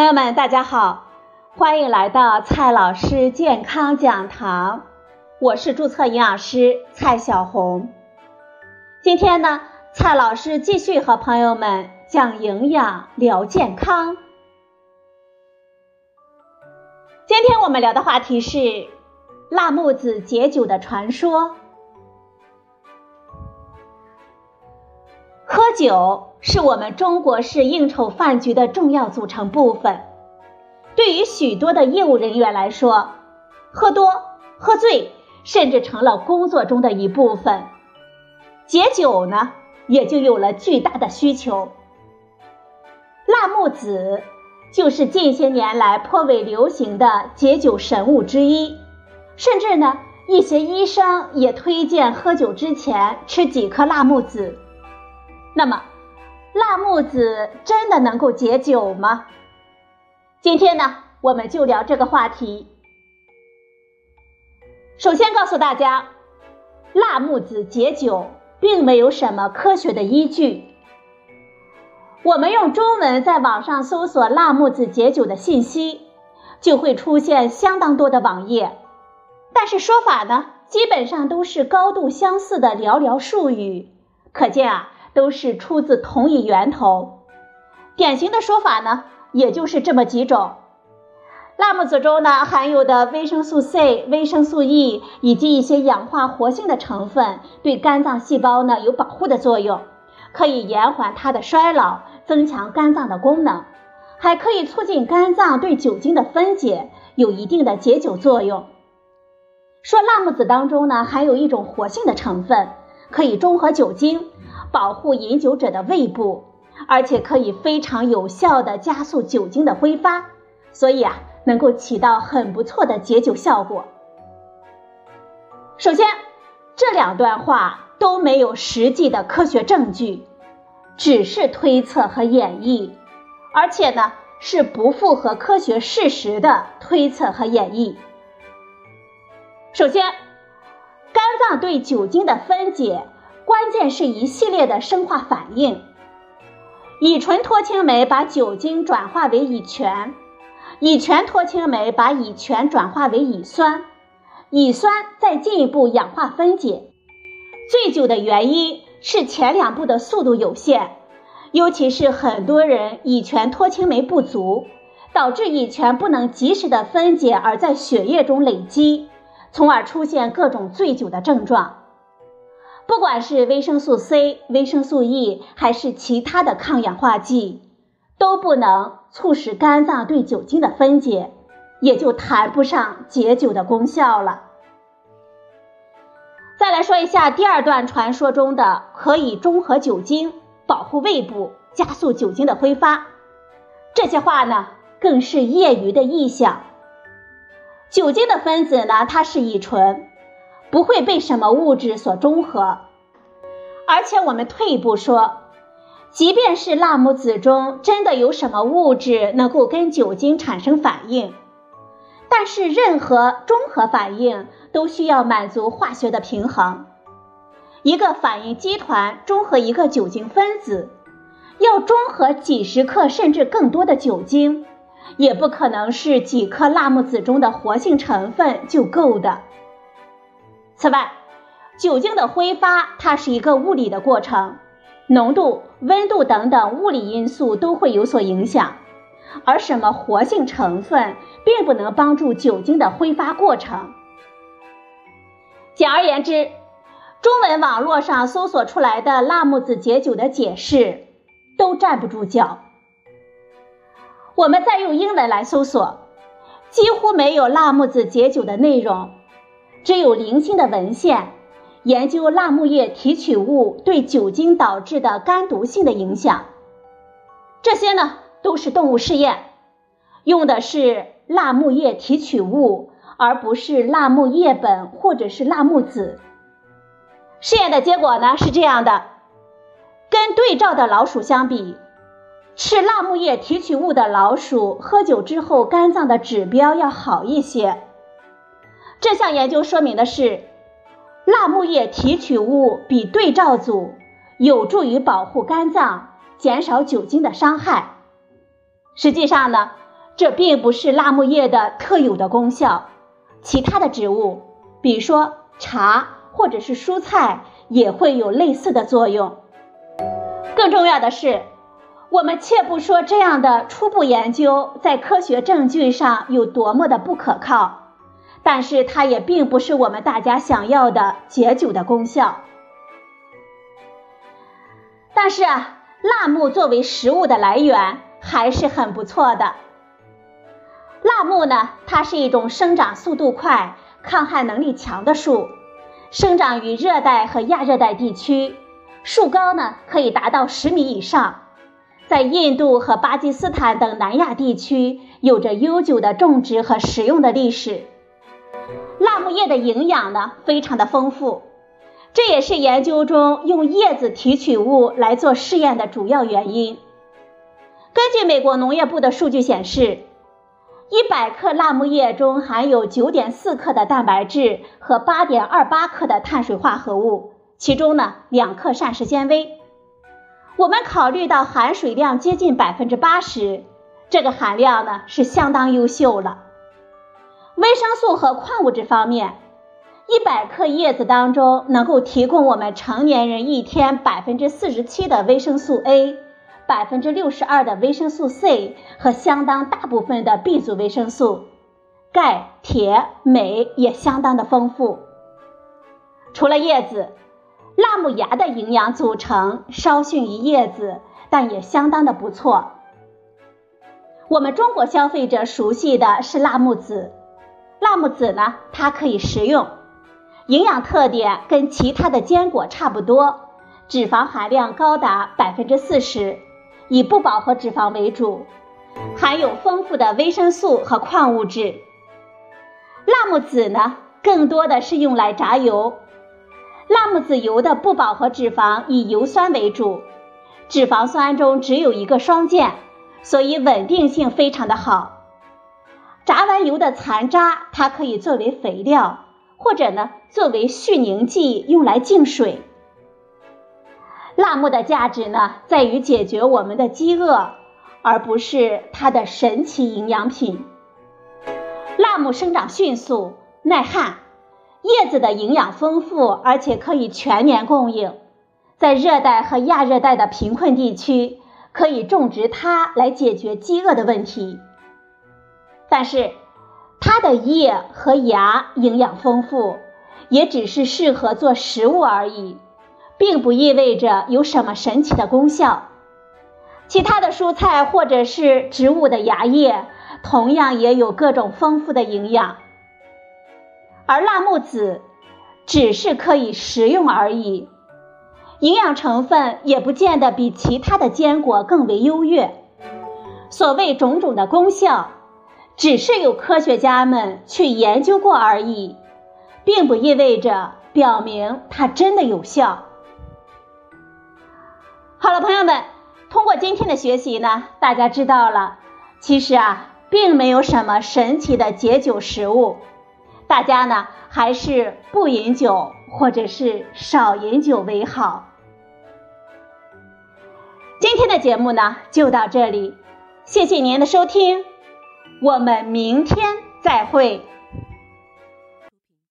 朋友们，大家好，欢迎来到蔡老师健康讲堂，我是注册营养师蔡小红。今天呢，蔡老师继续和朋友们讲营养聊健康。今天我们聊的话题是辣木子解酒的传说。酒。是我们中国式应酬饭局的重要组成部分。对于许多的业务人员来说，喝多、喝醉，甚至成了工作中的一部分。解酒呢，也就有了巨大的需求。辣木子就是近些年来颇为流行的解酒神物之一，甚至呢，一些医生也推荐喝酒之前吃几颗辣木子。那么，辣木子真的能够解酒吗？今天呢，我们就聊这个话题。首先告诉大家，辣木子解酒并没有什么科学的依据。我们用中文在网上搜索辣木子解酒的信息，就会出现相当多的网页，但是说法呢，基本上都是高度相似的寥寥数语，可见啊。都是出自同一源头，典型的说法呢，也就是这么几种。辣木子中呢含有的维生素 C、维生素 E 以及一些氧化活性的成分，对肝脏细胞呢有保护的作用，可以延缓它的衰老，增强肝脏的功能，还可以促进肝脏对酒精的分解，有一定的解酒作用。说辣木子当中呢含有一种活性的成分，可以中和酒精。保护饮酒者的胃部，而且可以非常有效的加速酒精的挥发，所以啊，能够起到很不错的解酒效果。首先，这两段话都没有实际的科学证据，只是推测和演绎，而且呢，是不符合科学事实的推测和演绎。首先，肝脏对酒精的分解。关键是一系列的生化反应，乙醇脱氢酶把酒精转化为乙醛，乙醛脱氢酶把乙醛转化为乙酸，乙酸再进一步氧化分解。醉酒的原因是前两步的速度有限，尤其是很多人乙醛脱氢酶不足，导致乙醛不能及时的分解而在血液中累积，从而出现各种醉酒的症状。不管是维生素 C、维生素 E 还是其他的抗氧化剂，都不能促使肝脏对酒精的分解，也就谈不上解酒的功效了。再来说一下第二段传说中的可以中和酒精、保护胃部、加速酒精的挥发，这些话呢更是业余的臆想。酒精的分子呢，它是乙醇。不会被什么物质所中和，而且我们退一步说，即便是辣木子中真的有什么物质能够跟酒精产生反应，但是任何中和反应都需要满足化学的平衡。一个反应基团中和一个酒精分子，要中和几十克甚至更多的酒精，也不可能是几颗辣木子中的活性成分就够的。此外，酒精的挥发它是一个物理的过程，浓度、温度等等物理因素都会有所影响，而什么活性成分并不能帮助酒精的挥发过程。简而言之，中文网络上搜索出来的辣木子解酒的解释都站不住脚。我们再用英文来搜索，几乎没有辣木子解酒的内容。只有零星的文献研究辣木叶提取物对酒精导致的肝毒性的影响，这些呢都是动物试验，用的是辣木叶提取物，而不是辣木叶本或者是辣木籽。试验的结果呢是这样的：跟对照的老鼠相比，吃辣木叶提取物的老鼠喝酒之后肝脏的指标要好一些。这项研究说明的是，辣木叶提取物比对照组有助于保护肝脏，减少酒精的伤害。实际上呢，这并不是辣木叶的特有的功效，其他的植物，比如说茶或者是蔬菜，也会有类似的作用。更重要的是，我们切不说这样的初步研究在科学证据上有多么的不可靠，但是它也并不是我们大家想要的解酒的功效。但是啊，辣木作为食物的来源还是很不错的。辣木呢，它是一种生长速度快、抗旱能力强的树，生长于热带和亚热带地区。树高呢可以达到十米以上，在印度和巴基斯坦等南亚地区有着悠久的种植和食用的历史。辣木叶的营养呢非常的丰富，这也是研究中用叶子提取物来做试验的主要原因。根据美国农业部的数据显示，一百克辣木叶中含有九点四克的蛋白质和八点二八克的碳水化合物。其中呢，两克膳食纤维。我们考虑到含水量接近百分之八十，这个含量呢是相当优秀了。维生素和矿物质方面，一百克叶子当中能够提供我们成年人一天百分之四十七的维生素 A，百分之六十二的维生素 C 和相当大部分的 B 族维生素，钙、铁、镁也相当的丰富。除了叶子。辣木芽的营养组成稍逊于叶子，但也相当的不错。我们中国消费者熟悉的是辣木籽，辣木籽呢，它可以食用，营养特点跟其他的坚果差不多，脂肪含量高达百分之四十，以不饱和脂肪为主，含有丰富的维生素和矿物质。辣木籽呢，更多的是用来炸油。辣木籽油的不饱和脂肪以油酸为主，脂肪酸中只有一个双键，所以稳定性非常的好。炸完油的残渣，它可以作为肥料，或者呢作为絮凝剂用来净水。辣木的价值呢在于解决我们的饥饿，而不是它的神奇营养品。辣木生长迅速，耐旱。叶子的营养丰富，而且可以全年供应，在热带和亚热带的贫困地区，可以种植它来解决饥饿的问题。但是，它的叶和芽营养丰富，也只是适合做食物而已，并不意味着有什么神奇的功效。其他的蔬菜或者是植物的芽叶，同样也有各种丰富的营养。而辣木籽只是可以食用而已，营养成分也不见得比其他的坚果更为优越。所谓种种的功效，只是有科学家们去研究过而已，并不意味着表明它真的有效。好了，朋友们，通过今天的学习呢，大家知道了，其实啊，并没有什么神奇的解酒食物。大家呢还是不饮酒，或者是少饮酒为好。今天的节目呢就到这里，谢谢您的收听，我们明天再会。